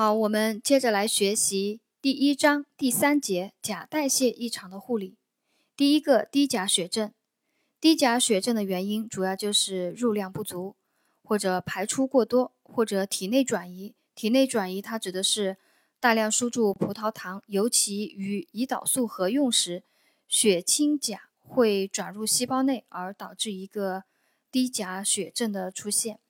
好，我们接着来学习第一章第三节钾代谢异常的护理。第一个低钾血症，低钾血症的原因主要就是入量不足，或者排出过多，或者体内转移。体内转移它指的是大量输注葡萄糖，尤其与胰岛素合用时，血清钾会转入细胞内，而导致一个低钾血症的出现。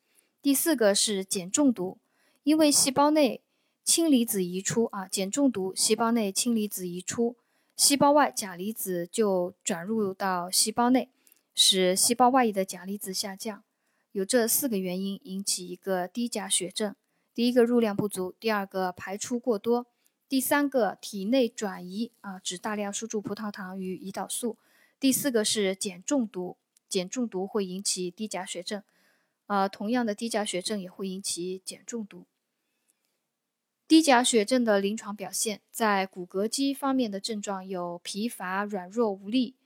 第四个是碱中毒，因为细胞内氢离子移出啊，碱中毒，细胞内氢离子移出，细胞外钾离子就转入到细胞内，使细胞外溢的钾离子下降。有这四个原因引起一个低钾血症：第一个入量不足，第二个排出过多，第三个体内转移啊，指大量输注葡萄糖与胰岛素，第四个是碱中毒，碱中毒会引起低钾血症。啊，同样的低钾血症也会引起碱中毒。低钾血症的临床表现，在骨骼肌方面的症状有疲乏、软弱无力，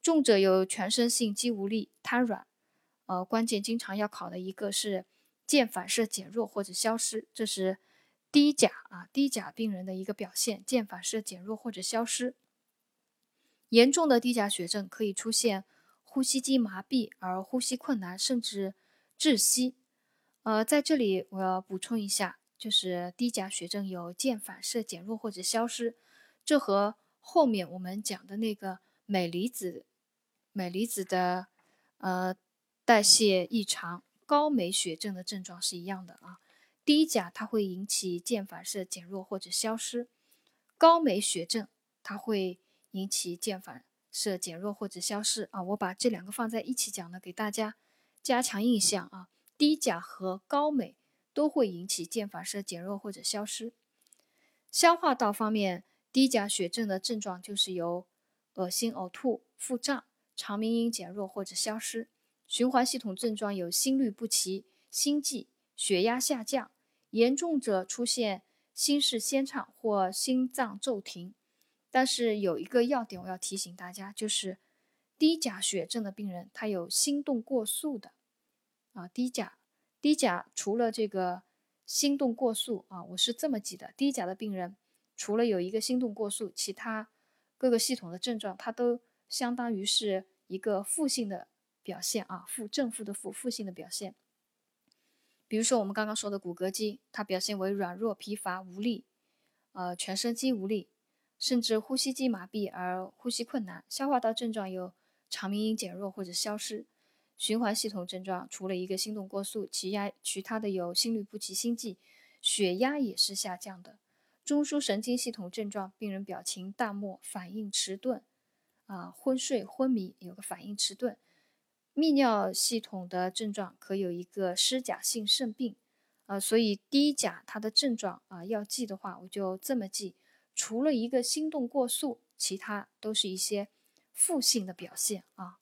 重者有全身性肌无力、瘫软。呃，关键经常要考的一个是腱反射减弱或者消失，这是低钾啊低钾病人的一个表现，腱反射减弱或者消失。严重的低钾血症可以出现呼吸肌麻痹而呼吸困难，甚至窒息。呃，在这里我要补充一下。就是低钾血症有腱反射减弱或者消失，这和后面我们讲的那个镁离子、镁离子的呃代谢异常、高镁血症的症状是一样的啊。低钾它会引起腱反射减弱或者消失，高镁血症它会引起腱反射减弱或者消失啊。我把这两个放在一起讲呢，给大家加强印象啊。低钾和高镁。都会引起腱反射减弱或者消失。消化道方面，低钾血症的症状就是有恶心、呕吐、腹胀、肠鸣音减弱或者消失。循环系统症状有心律不齐、心悸、血压下降，严重者出现心室纤畅或心脏骤停。但是有一个要点我要提醒大家，就是低钾血症的病人他有心动过速的啊，低钾。低钾除了这个心动过速啊，我是这么记的：低钾的病人除了有一个心动过速，其他各个系统的症状，它都相当于是一个负性的表现啊，负正负的负负性的表现。比如说我们刚刚说的骨骼肌，它表现为软弱、疲乏、无力，呃，全身肌无力，甚至呼吸肌麻痹而呼吸困难。消化道症状有肠鸣音减弱或者消失。循环系统症状除了一个心动过速，其压其他的有心律不齐、心悸，血压也是下降的。中枢神经系统症状，病人表情淡漠，反应迟钝，啊，昏睡、昏迷，有个反应迟钝。泌尿系统的症状可有一个湿假性肾病，啊，所以低钾它的症状啊要记的话，我就这么记：除了一个心动过速，其他都是一些负性的表现啊。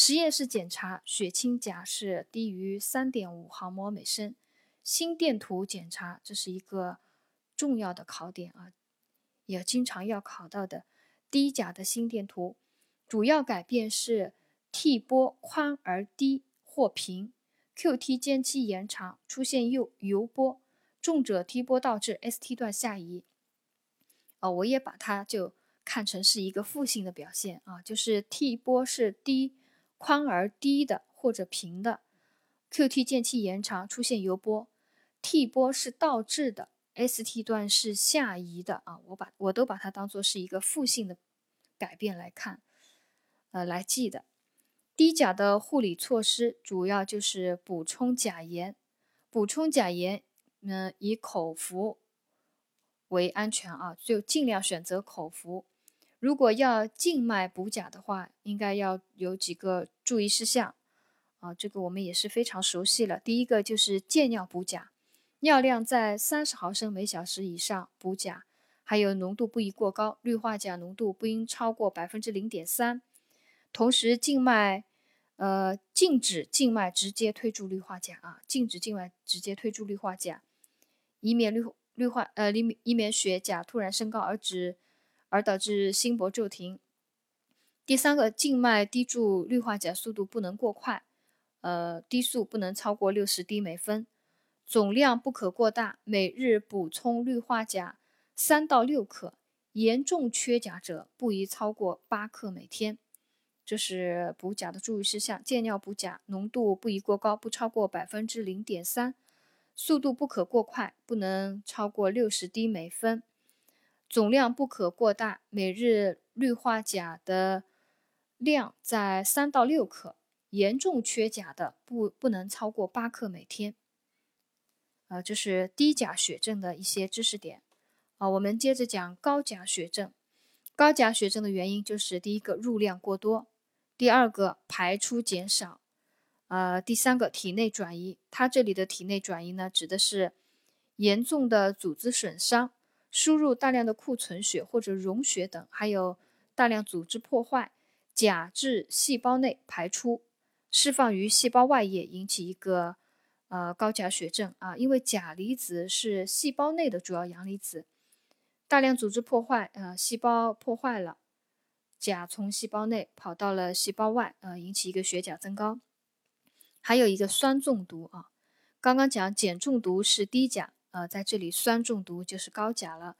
实验室检查血清钾是低于三点五毫摩每升，心电图检查这是一个重要的考点啊，也经常要考到的低钾的心电图，主要改变是 T 波宽而低或平，QT 间期延长，出现右游波，重者 T 波导致 ST 段下移，啊，我也把它就看成是一个负性的表现啊，就是 T 波是低。宽而低的或者平的，QT 间期延长出现游波，T 波是倒置的，ST 段是下移的啊，我把我都把它当做是一个负性的改变来看，呃来记的。低钾的护理措施主要就是补充钾盐，补充钾盐，嗯以口服为安全啊，就尽量选择口服。如果要静脉补钾的话，应该要有几个注意事项啊，这个我们也是非常熟悉了。第一个就是借尿补钾，尿量在三十毫升每小时以上补钾，还有浓度不宜过高，氯化钾浓度不应超过百分之零点三。同时，静脉呃禁止静脉直接推注氯化钾啊，禁止静脉直接推注氯化钾，以免氯氯化呃以以免血钾突然升高而致。而导致心搏骤停。第三个，静脉滴注氯化钾速度不能过快，呃，滴速不能超过六十滴每分。总量不可过大，每日补充氯化钾三到六克。严重缺钾者，不宜超过八克每天。这是补钾的注意事项。健尿补钾浓度不宜过高，不超过百分之零点三，速度不可过快，不能超过六十滴每分。总量不可过大，每日氯化钾的量在三到六克。严重缺钾的，不不能超过八克每天。呃，这是低钾血症的一些知识点。啊，我们接着讲高钾血症。高钾血症的原因就是第一个入量过多，第二个排出减少，呃，第三个体内转移。它这里的体内转移呢，指的是严重的组织损伤。输入大量的库存血或者溶血等，还有大量组织破坏，钾至细胞内排出，释放于细胞外液，引起一个呃高钾血症啊。因为钾离子是细胞内的主要阳离子，大量组织破坏，呃，细胞破坏了，钾从细胞内跑到了细胞外，呃，引起一个血钾增高。还有一个酸中毒啊，刚刚讲碱中毒是低钾。呃，在这里酸中毒就是高钾了，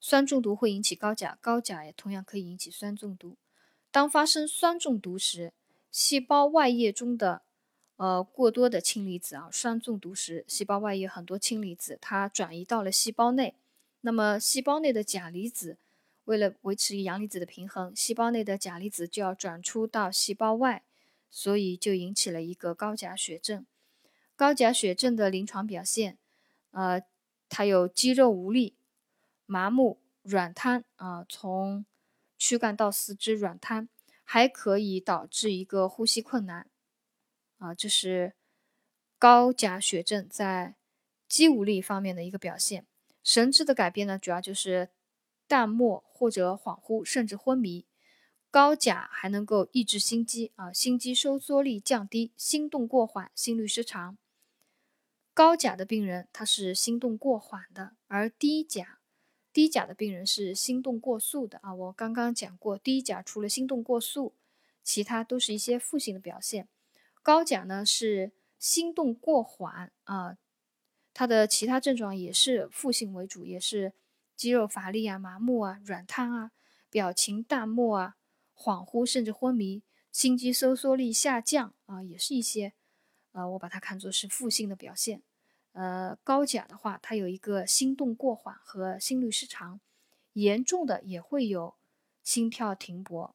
酸中毒会引起高钾，高钾也同样可以引起酸中毒。当发生酸中毒时，细胞外液中的呃过多的氢离子啊，酸中毒时细胞外液很多氢离子，它转移到了细胞内，那么细胞内的钾离子为了维持阳离子的平衡，细胞内的钾离子就要转出到细胞外，所以就引起了一个高钾血症。高钾血症的临床表现。呃，它有肌肉无力、麻木、软瘫啊，从躯干到四肢软瘫，还可以导致一个呼吸困难啊，这是高钾血症在肌无力方面的一个表现。神志的改变呢，主要就是淡漠或者恍惚，甚至昏迷。高钾还能够抑制心肌啊，心肌收缩力降低，心动过缓，心律失常。高钾的病人他是心动过缓的，而低钾低钾的病人是心动过速的啊。我刚刚讲过，低钾除了心动过速，其他都是一些负性的表现。高钾呢是心动过缓啊，它的其他症状也是负性为主，也是肌肉乏力啊、麻木啊、软瘫啊、表情淡漠啊、恍惚甚至昏迷、心肌收缩力下降啊，也是一些。呃，我把它看作是负性的表现。呃，高钾的话，它有一个心动过缓和心律失常，严重的也会有心跳停泊。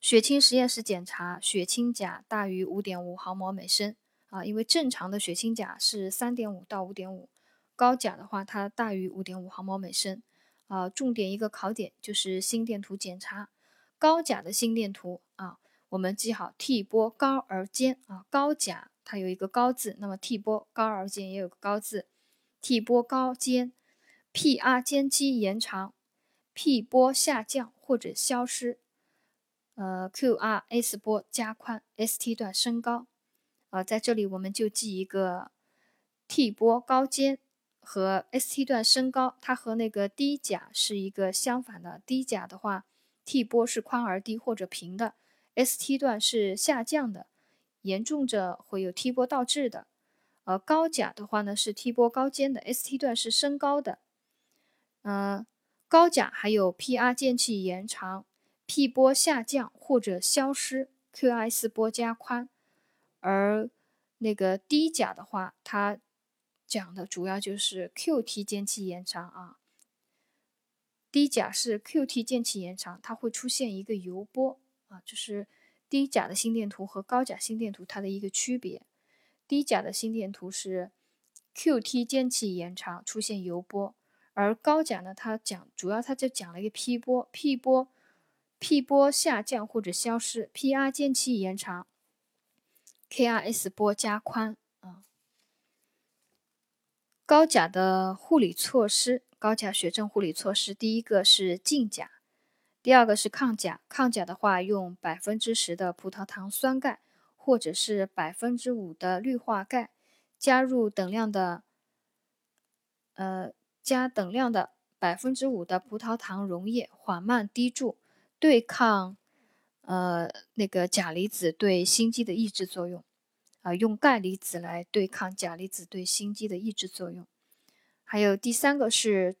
血清实验室检查，血清钾大于五点五毫摩每升啊，因为正常的血清钾是三点五到五点五，高钾的话它大于五点五毫摩每升啊。重点一个考点就是心电图检查，高钾的心电图。我们记好 T 波高而尖啊，高甲它有一个高字，那么 T 波高而尖也有个高字，T 波高尖，PR 间期延长，P 波下降或者消失，呃，QRS 波加宽，ST 段升高，呃，在这里我们就记一个 T 波高尖和 ST 段升高，它和那个低甲是一个相反的，低甲的话，T 波是宽而低或者平的。ST 段是下降的，严重者会有 T 波倒置的。而高钾的话呢，是 T 波高尖的，ST 段是升高的。嗯，高钾还有 PR 间期延长，P 波下降或者消失，QS 波加宽。而那个低钾的话，它讲的主要就是 QT 间期延长啊。低钾是 QT 间期延长，它会出现一个游波。啊，就是低钾的心电图和高钾心电图它的一个区别。低钾的心电图是 QT 间期延长，出现游波；而高钾呢，它讲主要它就讲了一个 P 波，P 波，P 波下降或者消失，PR 间期延长，KRS 波加宽。啊，高钾的护理措施，高钾血症护理措施，第一个是禁钾。第二个是抗钾，抗钾的话用百分之十的葡萄糖酸钙，或者是百分之五的氯化钙，加入等量的，呃，加等量的百分之五的葡萄糖溶液，缓慢滴注，对抗，呃，那个钾离子对心肌的抑制作用。啊，用钙离子来对抗钾离子对心肌的抑制作用。还有第三个是，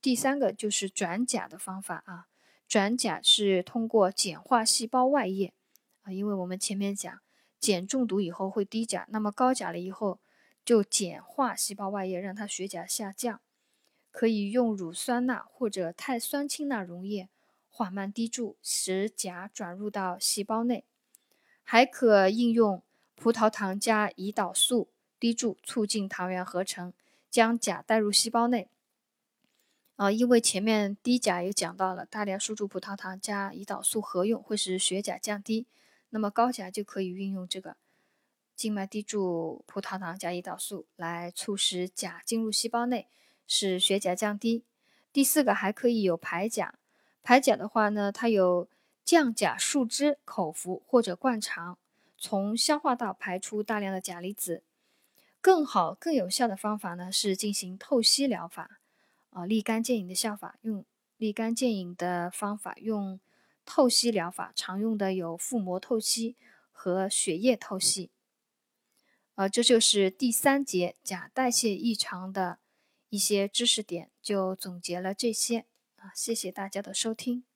第三个就是转钾的方法啊。转钾是通过碱化细胞外液啊，因为我们前面讲碱中毒以后会低钾，那么高钾了以后就碱化细胞外液，让它血钾下降。可以用乳酸钠或者碳酸氢钠溶液缓慢滴注，使钾转入到细胞内。还可应用葡萄糖加胰岛素滴注，促进糖原合成，将钾带入细胞内。啊，因为前面低钾也讲到了，大量输注葡萄糖加胰岛素合用会使血钾降低，那么高钾就可以运用这个静脉滴注葡萄糖加胰岛素来促使钾进入细胞内，使血钾降低。第四个还可以有排钾，排钾的话呢，它有。降钾树脂口服或者灌肠，从消化道排出大量的钾离子。更好、更有效的方法呢是进行透析疗法，啊，立竿见影的效法，用立竿见影的方法用透析疗法，常用的有腹膜透析和血液透析。啊，这就是第三节钾代谢异常的一些知识点，就总结了这些啊，谢谢大家的收听。